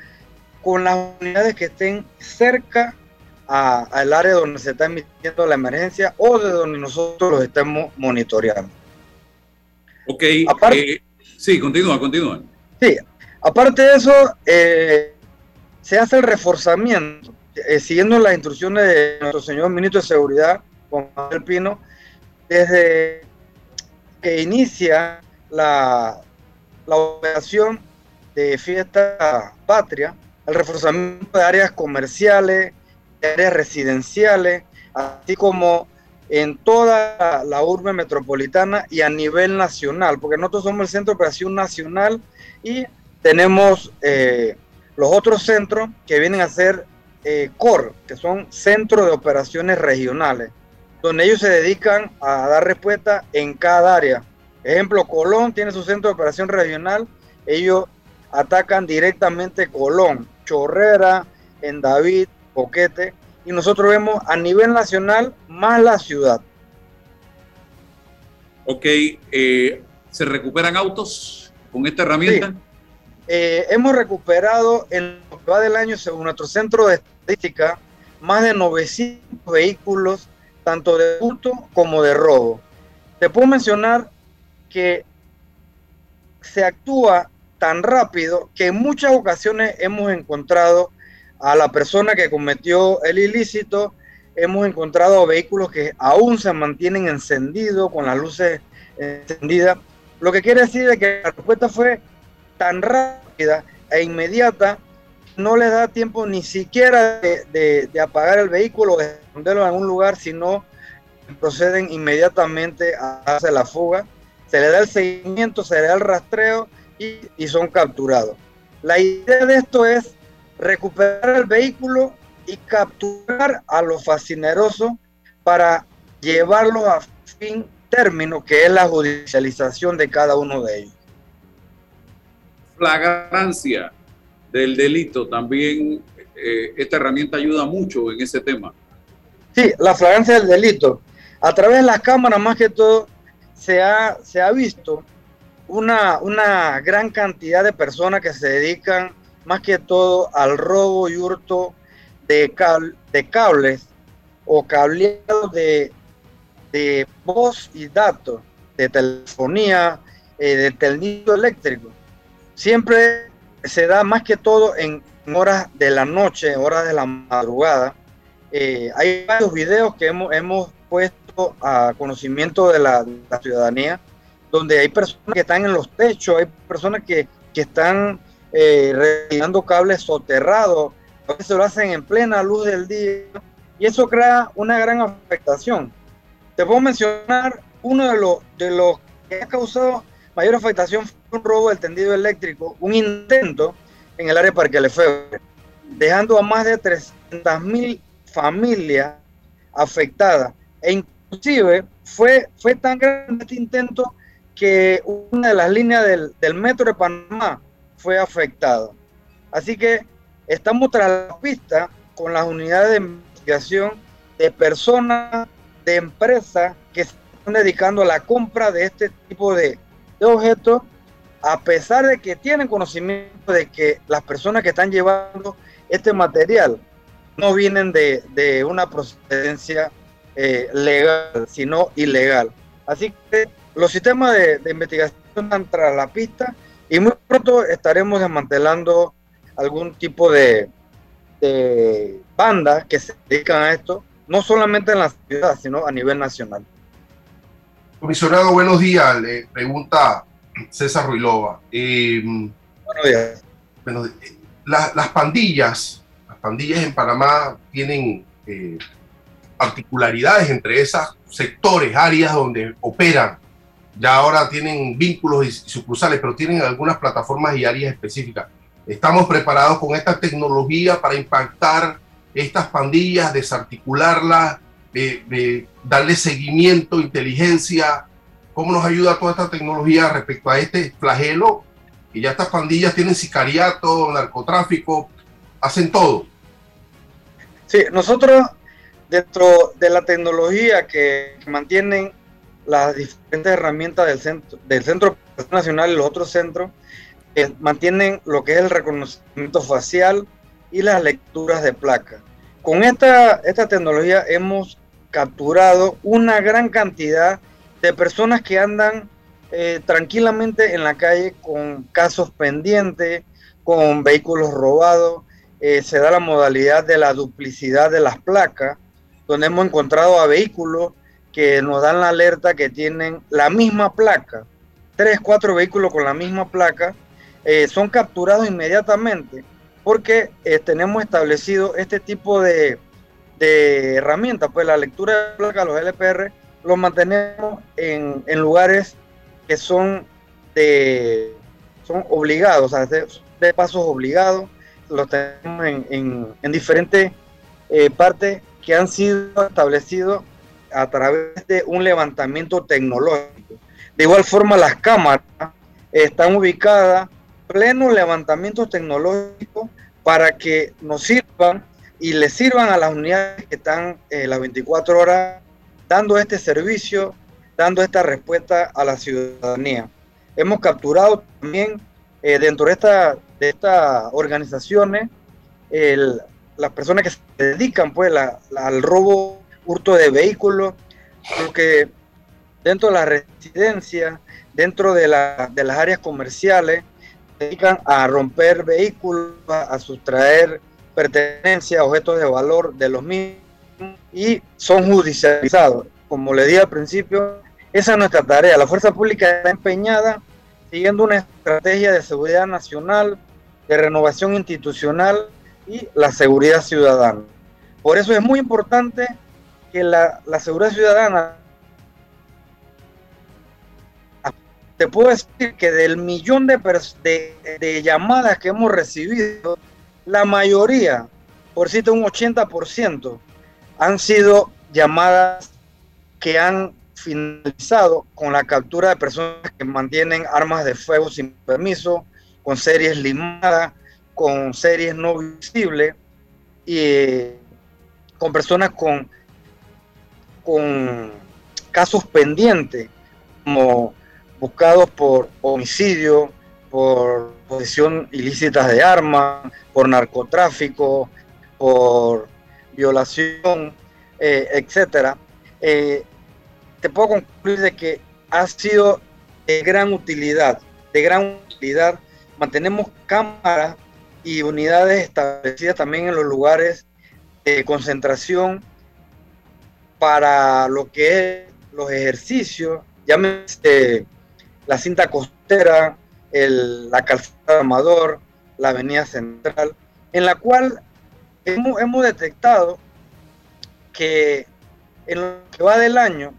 con las unidades que estén cerca al área donde se está emitiendo la emergencia o de donde nosotros los estemos monitoreando. Ok, eh, sí, continúa, continúa. Sí, aparte de eso, eh, se hace el reforzamiento, eh, siguiendo las instrucciones de nuestro señor ministro de Seguridad, Juan Manuel Pino, desde que inicia la, la operación de fiesta patria, el reforzamiento de áreas comerciales, de áreas residenciales, así como en toda la urbe metropolitana y a nivel nacional, porque nosotros somos el Centro de Operación Nacional y tenemos eh, los otros centros que vienen a ser eh, COR, que son Centros de Operaciones Regionales, donde ellos se dedican a dar respuesta en cada área. Ejemplo, Colón tiene su centro de operación regional, ellos atacan directamente Colón, Chorrera, en David, Boquete, y nosotros vemos a nivel nacional más la ciudad. Ok, eh, ¿se recuperan autos con esta herramienta? Eh, hemos recuperado en lo que va del año, según nuestro centro de estadística, más de 900 vehículos, tanto de hurto como de robo. Te puedo mencionar que se actúa tan rápido que en muchas ocasiones hemos encontrado a la persona que cometió el ilícito, hemos encontrado vehículos que aún se mantienen encendidos, con las luces encendidas. Lo que quiere decir es que la respuesta fue tan rápida e inmediata, no les da tiempo ni siquiera de, apagar el vehículo o de esconderlo en algún lugar, sino proceden inmediatamente a hacer la fuga. Se le da el seguimiento, se le da el rastreo y, son capturados. La idea de esto es recuperar el vehículo y capturar a los fascinerosos para llevarlos a fin término que es la judicialización de cada uno de ellos. Flagrancia del delito, también eh, esta herramienta ayuda mucho en ese tema. Sí, la flagrancia del delito. A través de las cámaras, más que todo, se ha, se ha visto una, una gran cantidad de personas que se dedican más que todo al robo y hurto de, de cables o cableado de, de voz y datos, de telefonía, eh, de tendido eléctrico. Siempre se da más que todo en horas de la noche, horas de la madrugada. Eh, hay varios videos que hemos, hemos puesto a conocimiento de la, ciudadanía, donde hay personas que están en los techos, hay personas que, que están eh, retirando cables soterrados, a veces lo hacen en plena luz del día, y eso crea una gran afectación. Te puedo mencionar uno de los, de los que ha causado mayor afectación fue un robo del tendido eléctrico, un intento en el área de Parque Lefebvre, dejando a más de 300 mil familias afectadas. E inclusive fue, fue tan grande este intento que una de las líneas del, del metro de Panamá fue afectada. Así que estamos tras la pista con las unidades de investigación de personas, de empresas que se están dedicando a la compra de este tipo de, de objetos, a pesar de que tienen conocimiento de que las personas que están llevando este material no vienen de, una procedencia eh, legal, sino ilegal. Así que los sistemas de, investigación están tras la pista y muy pronto estaremos desmantelando algún tipo de, de bandas que se dedican a esto, no solamente en la ciudad, sino a nivel nacional. Comisionado, buenos días. Le pregunta César Ruilova. Eh, buenos días. Bueno, eh, las pandillas, las pandillas en Panamá tienen eh, particularidades entre esos sectores, áreas donde operan. Ya ahora tienen vínculos y sucursales, pero tienen algunas plataformas y áreas específicas. Estamos preparados con esta tecnología para impactar estas pandillas, desarticularlas, de, darle seguimiento, inteligencia, cómo nos ayuda toda esta tecnología respecto a este flagelo, y ya estas pandillas tienen sicariato, narcotráfico, hacen todo. Sí, nosotros dentro de la tecnología que, mantienen las diferentes herramientas del centro, del Centro Nacional y los otros centros, eh, mantienen lo que es el reconocimiento facial y las lecturas de placa. Con esta, esta tecnología hemos capturado una gran cantidad de personas que andan eh, tranquilamente en la calle con casos pendientes, con vehículos robados. Eh, se da la modalidad de la duplicidad de las placas, donde hemos encontrado a vehículos que nos dan la alerta que tienen la misma placa, tres, cuatro vehículos con la misma placa, eh, son capturados inmediatamente porque tenemos establecido este tipo de, de herramientas, pues la lectura de placa, los LPR, los mantenemos en, lugares que son de son obligados, o sea, de, pasos obligados, los tenemos en, diferentes eh, partes que han sido establecidos a través de un levantamiento tecnológico. De igual forma, las cámaras están ubicadas pleno levantamiento tecnológico para que nos sirvan y le sirvan a las unidades que están eh, las 24 horas dando este servicio, dando esta respuesta a la ciudadanía. Hemos capturado también eh, dentro de, esta, de estas organizaciones las personas que se dedican pues al robo, hurto de vehículos, porque dentro de la residencia, dentro de, de las áreas comerciales, se dedican a romper vehículos, a sustraer pertenencia, objetos de valor de los mismos y son judicializados. Como le dije al principio, esa es nuestra tarea. La fuerza pública está empeñada siguiendo una estrategia de seguridad nacional, de renovación institucional y la seguridad ciudadana. Por eso es muy importante que la, seguridad ciudadana te puedo decir que del millón de, de, de, llamadas que hemos recibido, la mayoría, por decirte un 80%, han sido llamadas que han finalizado con la captura de personas que mantienen armas de fuego sin permiso, con series limadas, con series no visibles y con personas con, con casos pendientes, como buscados por homicidio, por posesión ilícita de armas, por narcotráfico, por violación, eh, etcétera. Eh, te puedo concluir de que ha sido de gran utilidad, de gran utilidad. Mantenemos cámaras y unidades establecidas también en los lugares de concentración para lo que es los ejercicios, llámese la cinta costera, la calzada Amador, la avenida central, en la cual hemos, hemos detectado que en lo que va del año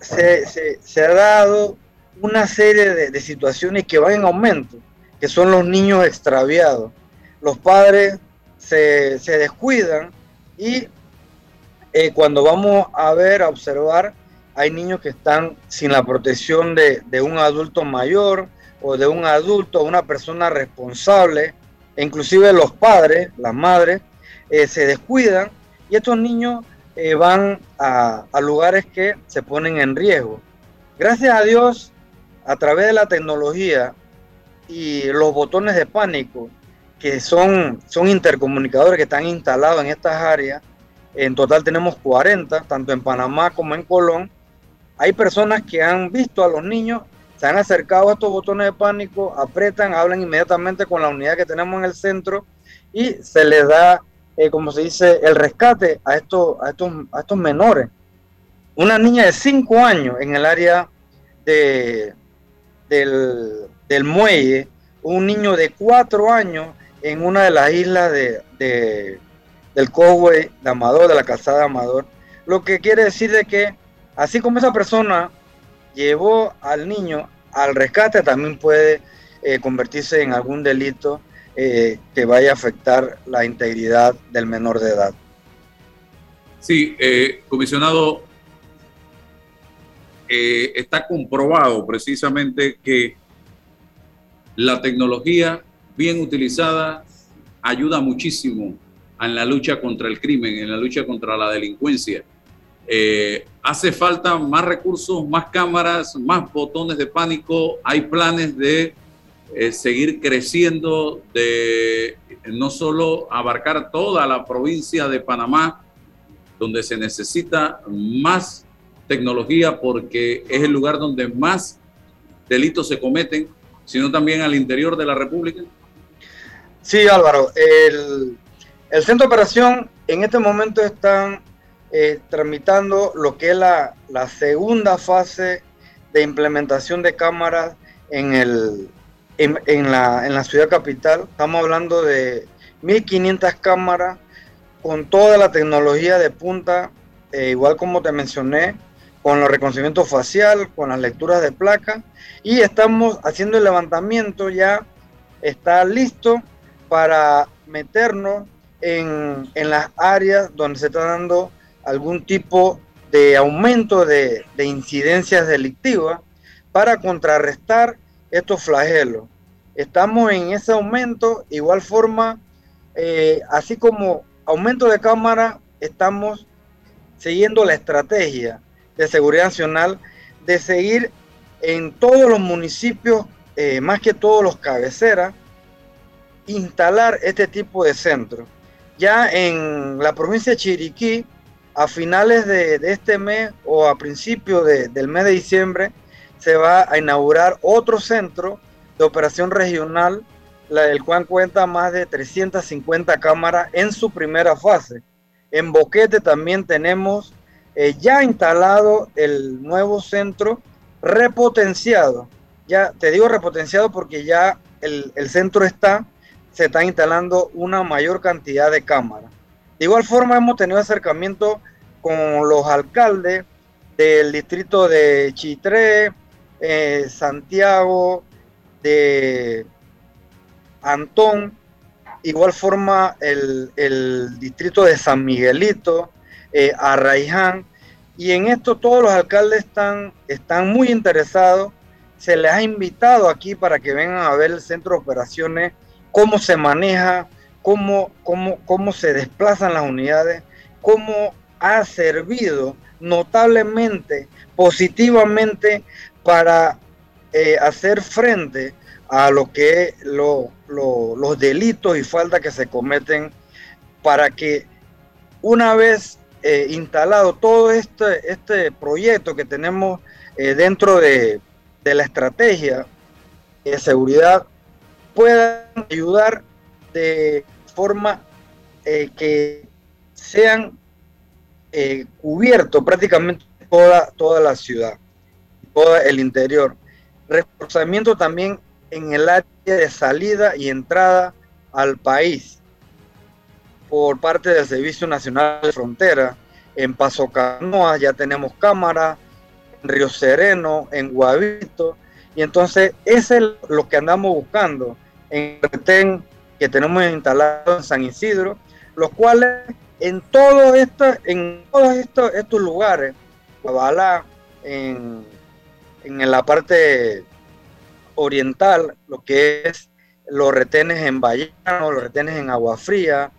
se, ha dado una serie de, situaciones que van en aumento, que son los niños extraviados. Los padres se, descuidan y eh, cuando vamos a ver, a observar, hay niños que están sin la protección de, un adulto mayor o de un adulto, una persona responsable, e inclusive los padres, las madres, eh, se descuidan y estos niños eh, van a, lugares que se ponen en riesgo. Gracias a Dios, a través de la tecnología y los botones de pánico, que son, son intercomunicadores que están instalados en estas áreas, en total tenemos 40, tanto en Panamá como en Colón, hay personas que han visto a los niños, se han acercado a estos botones de pánico, apretan, hablan inmediatamente con la unidad que tenemos en el centro y se les da eh, como se dice, el rescate a estos, a estos, a estos menores. Una niña de 5 años en el área de, del, muelle, un niño de 4 años en una de las islas de, del Cowway de Amador, de la calzada de Amador. Lo que quiere decir de que así como esa persona llevó al niño al rescate, también puede eh, convertirse en algún delito eh, que vaya a afectar la integridad del menor de edad. Sí, eh, comisionado, está comprobado precisamente que la tecnología bien utilizada ayuda muchísimo en la lucha contra el crimen, en la lucha contra la delincuencia. hace falta más recursos, más cámaras, más botones de pánico, hay planes de seguir creciendo, de no solo abarcar toda la provincia de Panamá, donde se necesita más tecnología porque es el lugar donde más delitos se cometen, sino también al interior de la República? Sí, Álvaro. El, centro de operación en este momento están eh, tramitando lo que es la, la segunda fase de implementación de cámaras en el, en, la, ciudad capital. Estamos hablando de 1.500 cámaras con toda la tecnología de punta, eh, igual como te mencioné, con el reconocimiento facial, con las lecturas de placa y estamos haciendo el levantamiento ya, está listo para meternos en, las áreas donde se está dando algún tipo de aumento de, de incidencias delictivas para contrarrestar estos flagelos. Estamos en ese aumento, igual forma, eh, así como aumento de cámara, estamos siguiendo la estrategia de seguridad nacional de seguir en todos los municipios, eh, más que todos los cabeceras, instalar este tipo de centros. Ya en la provincia de Chiriquí, a finales de, este mes o a principios del mes de diciembre, se va a inaugurar otro centro de operación regional, la del cual cuenta más de 350 cámaras en su primera fase. En Boquete también tenemos eh, ya instalado el nuevo centro repotenciado. Ya te digo repotenciado porque ya el, el centro está, se está instalando una mayor cantidad de cámaras. De igual forma hemos tenido acercamiento con los alcaldes del distrito de Chitré, eh, Santiago, de Antón, igual forma el, distrito de San Miguelito, eh, Arraiján, Y en esto todos los alcaldes están, están muy interesados. Se les ha invitado aquí para que vengan a ver el centro de operaciones, cómo se maneja, cómo, cómo, cómo se desplazan las unidades, cómo ha servido notablemente, positivamente para eh, hacer frente a lo que los delitos y faltas que se cometen para que una vez eh, instalado todo este, este proyecto que tenemos eh, dentro de, de, la estrategia de seguridad puedan ayudar de forma que sean cubiertos prácticamente toda, toda la ciudad, todo el interior. Reforzamiento también en el área de salida y entrada al país por parte del Servicio Nacional de Frontera. En Paso Canoa ya tenemos cámara, en Río Sereno, en Guavito. Y entonces ese es lo que andamos buscando en retén que tenemos instalado en San Isidro, los cuales en todo esto, en todos estos, estos lugares, en, en la parte oriental, lo que es los retenes en Bayano, los retenes en Agua Fría.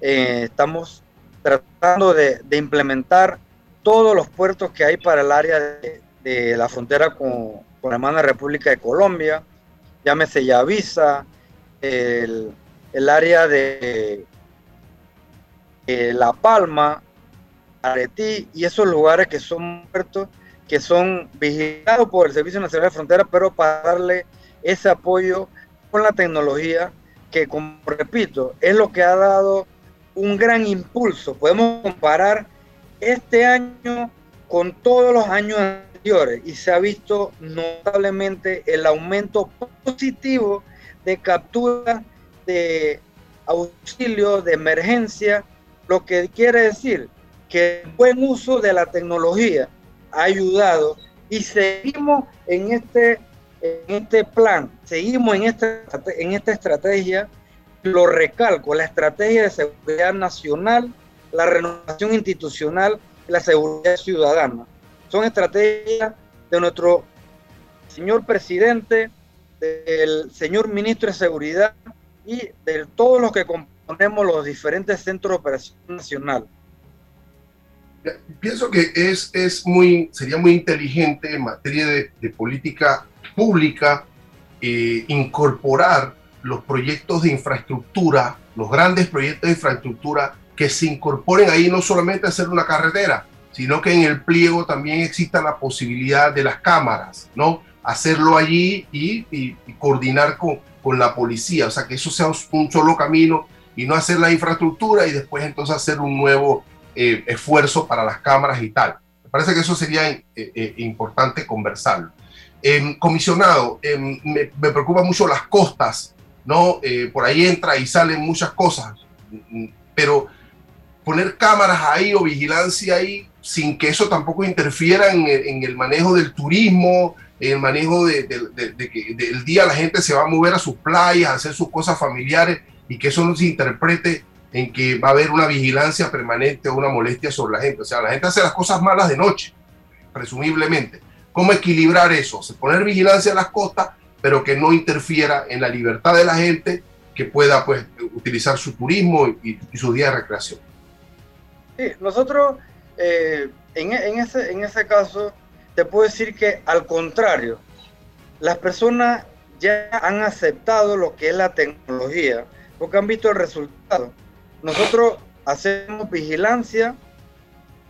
Eh, estamos tratando de, implementar todos los puertos que hay para el área de, la frontera con, la hermana República de Colombia, llámese Yavisa, el, área de La Palma, Aretí y esos lugares que son puertos que son vigilados por el Servicio Nacional de Frontera, pero para darle ese apoyo con la tecnología que, como repito, es lo que ha dado un gran impulso. Podemos comparar este año con todos los años anteriores y se ha visto notablemente el aumento positivo de captura de auxilio, de emergencia, lo que quiere decir que el buen uso de la tecnología ha ayudado y seguimos en este, en este plan, seguimos en esta, en esta estrategia, lo recalco, la estrategia de seguridad nacional, la renovación institucional la seguridad ciudadana. Son estrategias de nuestro señor presidente, del señor ministro de Seguridad y de todos los que componemos los diferentes centros de operación nacional. Pienso que es, es muy, sería muy inteligente en materia de, política pública eh, incorporar los proyectos de infraestructura, los grandes proyectos de infraestructura que se incorporen ahí no solamente hacer una carretera, sino que en el pliego también exista la posibilidad de las cámaras, ¿no? Hacerlo allí y, y, coordinar con, con, la policía, o sea, que eso sea un solo camino y no hacer la infraestructura y después entonces hacer un nuevo eh, esfuerzo para las cámaras y tal. Me parece que eso sería eh, eh, importante conversarlo. Em, comisionado, em, me, me preocupan mucho las costas, ¿no? por ahí entra y salen muchas cosas, pero poner cámaras ahí o vigilancia ahí sin que eso tampoco interfiera en, en el manejo del turismo, el manejo de, que del día la gente se va a mover a sus playas, a hacer sus cosas familiares y que eso no se interprete en que va a haber una vigilancia permanente o una molestia sobre la gente. O sea, la gente hace las cosas malas de noche, presumiblemente. ¿Cómo equilibrar eso? Se poner vigilancia en las costas, pero que no interfiera en la libertad de la gente que pueda pues, utilizar su turismo y, su día de recreación. Sí, nosotros eh, en, ese, en ese caso te puedo decir que al contrario, las personas ya han aceptado lo que es la tecnología porque han visto el resultado. Nosotros hacemos vigilancia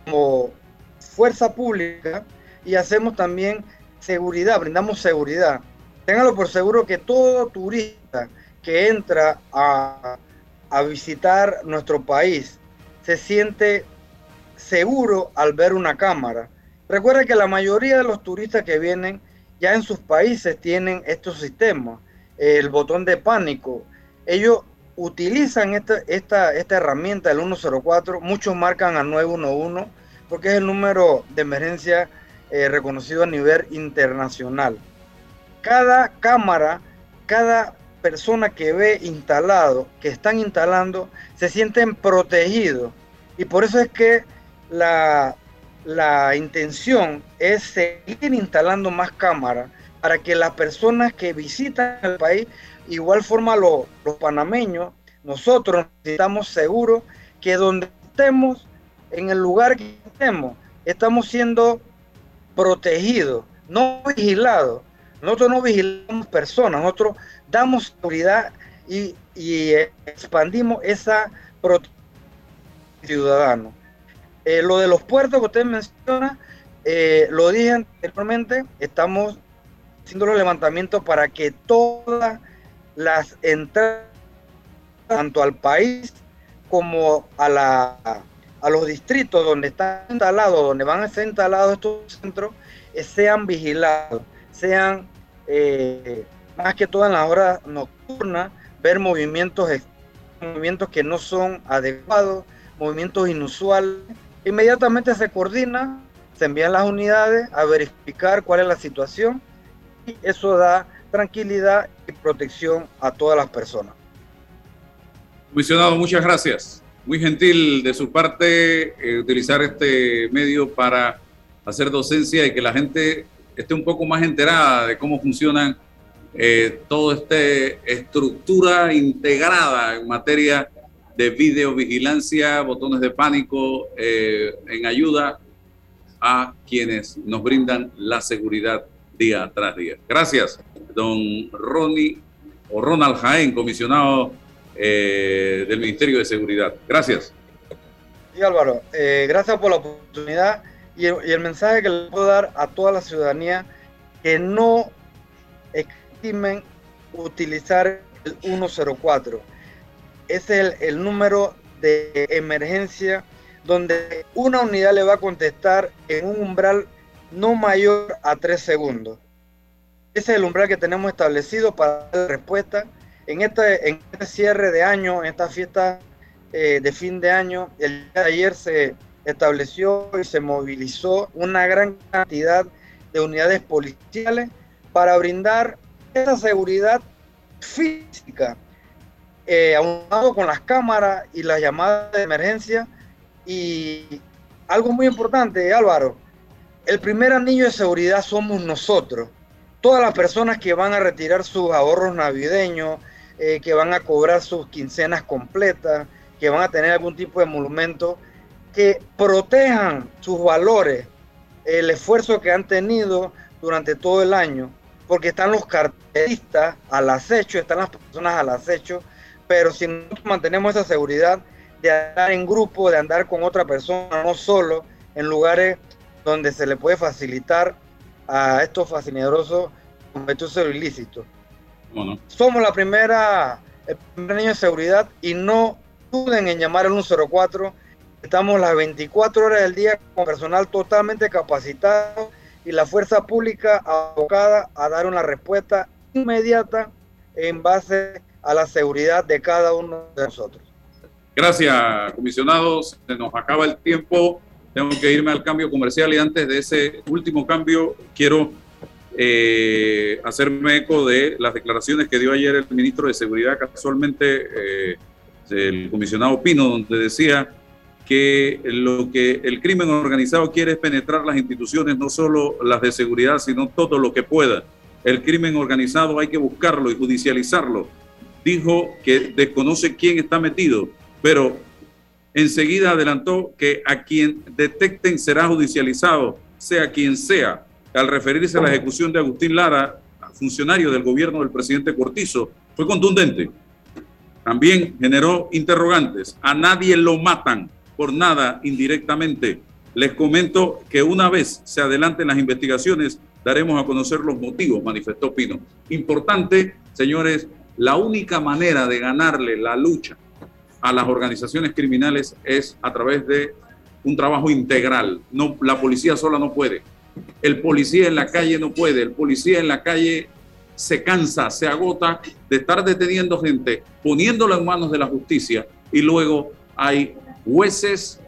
como fuerza pública y hacemos también seguridad, brindamos seguridad. Ténganlo por seguro que todo turista que entra a, a visitar nuestro país se siente seguro al ver una cámara. Recuerden que la mayoría de los turistas que vienen ya en sus países tienen estos sistemas, el botón de pánico. Ellos utilizan esta, esta, esta herramienta, el 104, muchos marcan al 911 porque es el número de emergencia eh, reconocido a nivel internacional. Cada cámara, cada persona que ve instalado, que están instalando, se sienten protegidos. Y por eso es que la, la intención es seguir instalando más cámaras para que las personas que visitan el país, igual forma los panameños, nosotros estamos seguros que donde estemos, en el lugar que estemos, estamos siendo protegidos, no vigilados. Nosotros no vigilamos personas, nosotros damos seguridad y, expandimos esa protección ciudadano. Eh, lo de los puertos que usted menciona, eh, lo dije anteriormente, estamos haciendo los levantamientos para que todas las entradas, tanto al país como a, la, a los distritos donde están instalados, donde van a ser instalados estos centros, eh, sean vigilados, sean más que todo en las horas nocturnas, ver movimientos, movimientos que no son adecuados, movimientos inusuales Inmediatamente se coordina, se envían las unidades a verificar cuál es la situación y eso da tranquilidad y protección a todas las personas. Comisionado, muchas gracias. Muy gentil de su parte eh, utilizar este medio para hacer docencia y que la gente esté un poco más enterada de cómo funcionan eh, toda esta estructura integrada en materia de videovigilancia, botones de pánico eh, en ayuda a quienes nos brindan la seguridad día tras día. Gracias, don Ronnie o Ronald Jaén, comisionado eh, del Ministerio de Seguridad. Gracias. Sí, Álvaro, eh, gracias por la oportunidad y el, mensaje que le puedo dar a toda la ciudadanía que no estimen utilizar el 104 es el, número de emergencia donde una unidad le va a contestar en un umbral no mayor a tres segundos. Ese es el umbral que tenemos establecido para dar respuesta. En este, en este cierre de año, en esta fiesta eh, de fin de año, el ayer se estableció y se movilizó una gran cantidad de unidades policiales para brindar esa seguridad física eh, aunado con las cámaras y las llamadas de emergencia. Y algo muy importante, Álvaro, el primer anillo de seguridad somos nosotros. Todas las personas que van a retirar sus ahorros navideños, eh, que van a cobrar sus quincenas completas, que van a tener algún tipo de monumento, que protejan sus valores, el esfuerzo que han tenido durante todo el año, porque están los cartelistas al acecho, están las personas al acecho pero si nosotros mantenemos esa seguridad de andar en grupo, de andar con otra persona, no solo, en lugares donde se le puede facilitar a estos fascinerosos cometidos ilícitos. Somos la primera, el primer año de seguridad y no duden en llamar al 104. Estamos las 24 horas del día con personal totalmente capacitado y la fuerza pública abocada a dar una respuesta inmediata en base a la seguridad de cada uno de nosotros. Gracias, comisionados. Se nos acaba el tiempo. Tengo que irme al cambio comercial y antes de ese último cambio quiero eh, hacerme eco de las declaraciones que dio ayer el ministro de Seguridad, casualmente eh, el comisionado Pino, donde decía que lo que el crimen organizado quiere es penetrar las instituciones, no solo las de seguridad, sino todo lo que pueda. El crimen organizado hay que buscarlo y judicializarlo dijo que desconoce quién está metido, pero enseguida adelantó que a quien detecten será judicializado, sea quien sea. Al referirse a la ejecución de Agustín Lara, funcionario del gobierno del presidente Cortizo, fue contundente. También generó interrogantes. A nadie lo matan por nada indirectamente. Les comento que una vez se adelanten las investigaciones, daremos a conocer los motivos, manifestó Pino. Importante, señores, la única manera de ganarle la lucha a las organizaciones criminales es a través de un trabajo integral. No, la policía sola no puede. El policía en la calle no puede. El policía en la calle se cansa, se agota de estar deteniendo gente, poniéndola en manos de la justicia y luego hay jueces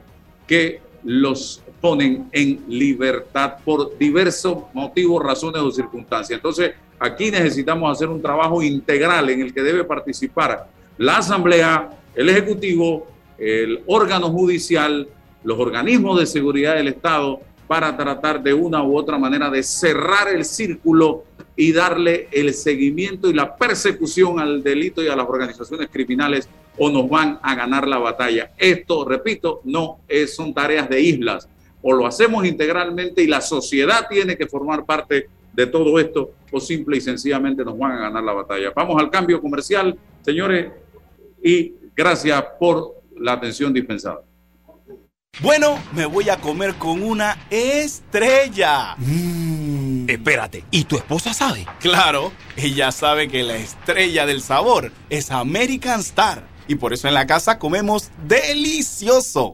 que los ponen en libertad por diversos motivos, razones o circunstancias. Entonces, Aquí necesitamos hacer un trabajo integral en el que debe participar la Asamblea, el Ejecutivo, el órgano judicial, los organismos de seguridad del Estado para tratar de una u otra manera de cerrar el círculo y darle el seguimiento y la persecución al delito y a las organizaciones criminales o nos van a ganar la batalla. Esto, repito, no es, son tareas de islas. O lo hacemos integralmente y la sociedad tiene que formar parte de todo esto o simple y sencillamente nos van a ganar la batalla. Vamos al cambio comercial, señores, y gracias por la atención dispensada. Bueno, me voy a comer con una estrella. Mm. Espérate, ¿y tu esposa sabe? Claro, ella sabe que la estrella del sabor es American Star. Y por eso en la casa comemos delicioso.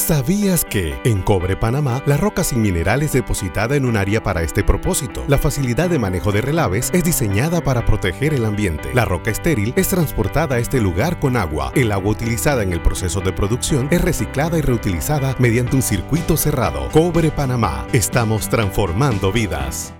¿Sabías que en Cobre Panamá la roca sin mineral es depositada en un área para este propósito? La facilidad de manejo de relaves es diseñada para proteger el ambiente. La roca estéril es transportada a este lugar con agua. El agua utilizada en el proceso de producción es reciclada y reutilizada mediante un circuito cerrado. Cobre Panamá. Estamos transformando vidas.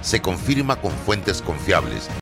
se confirma con fuentes confiables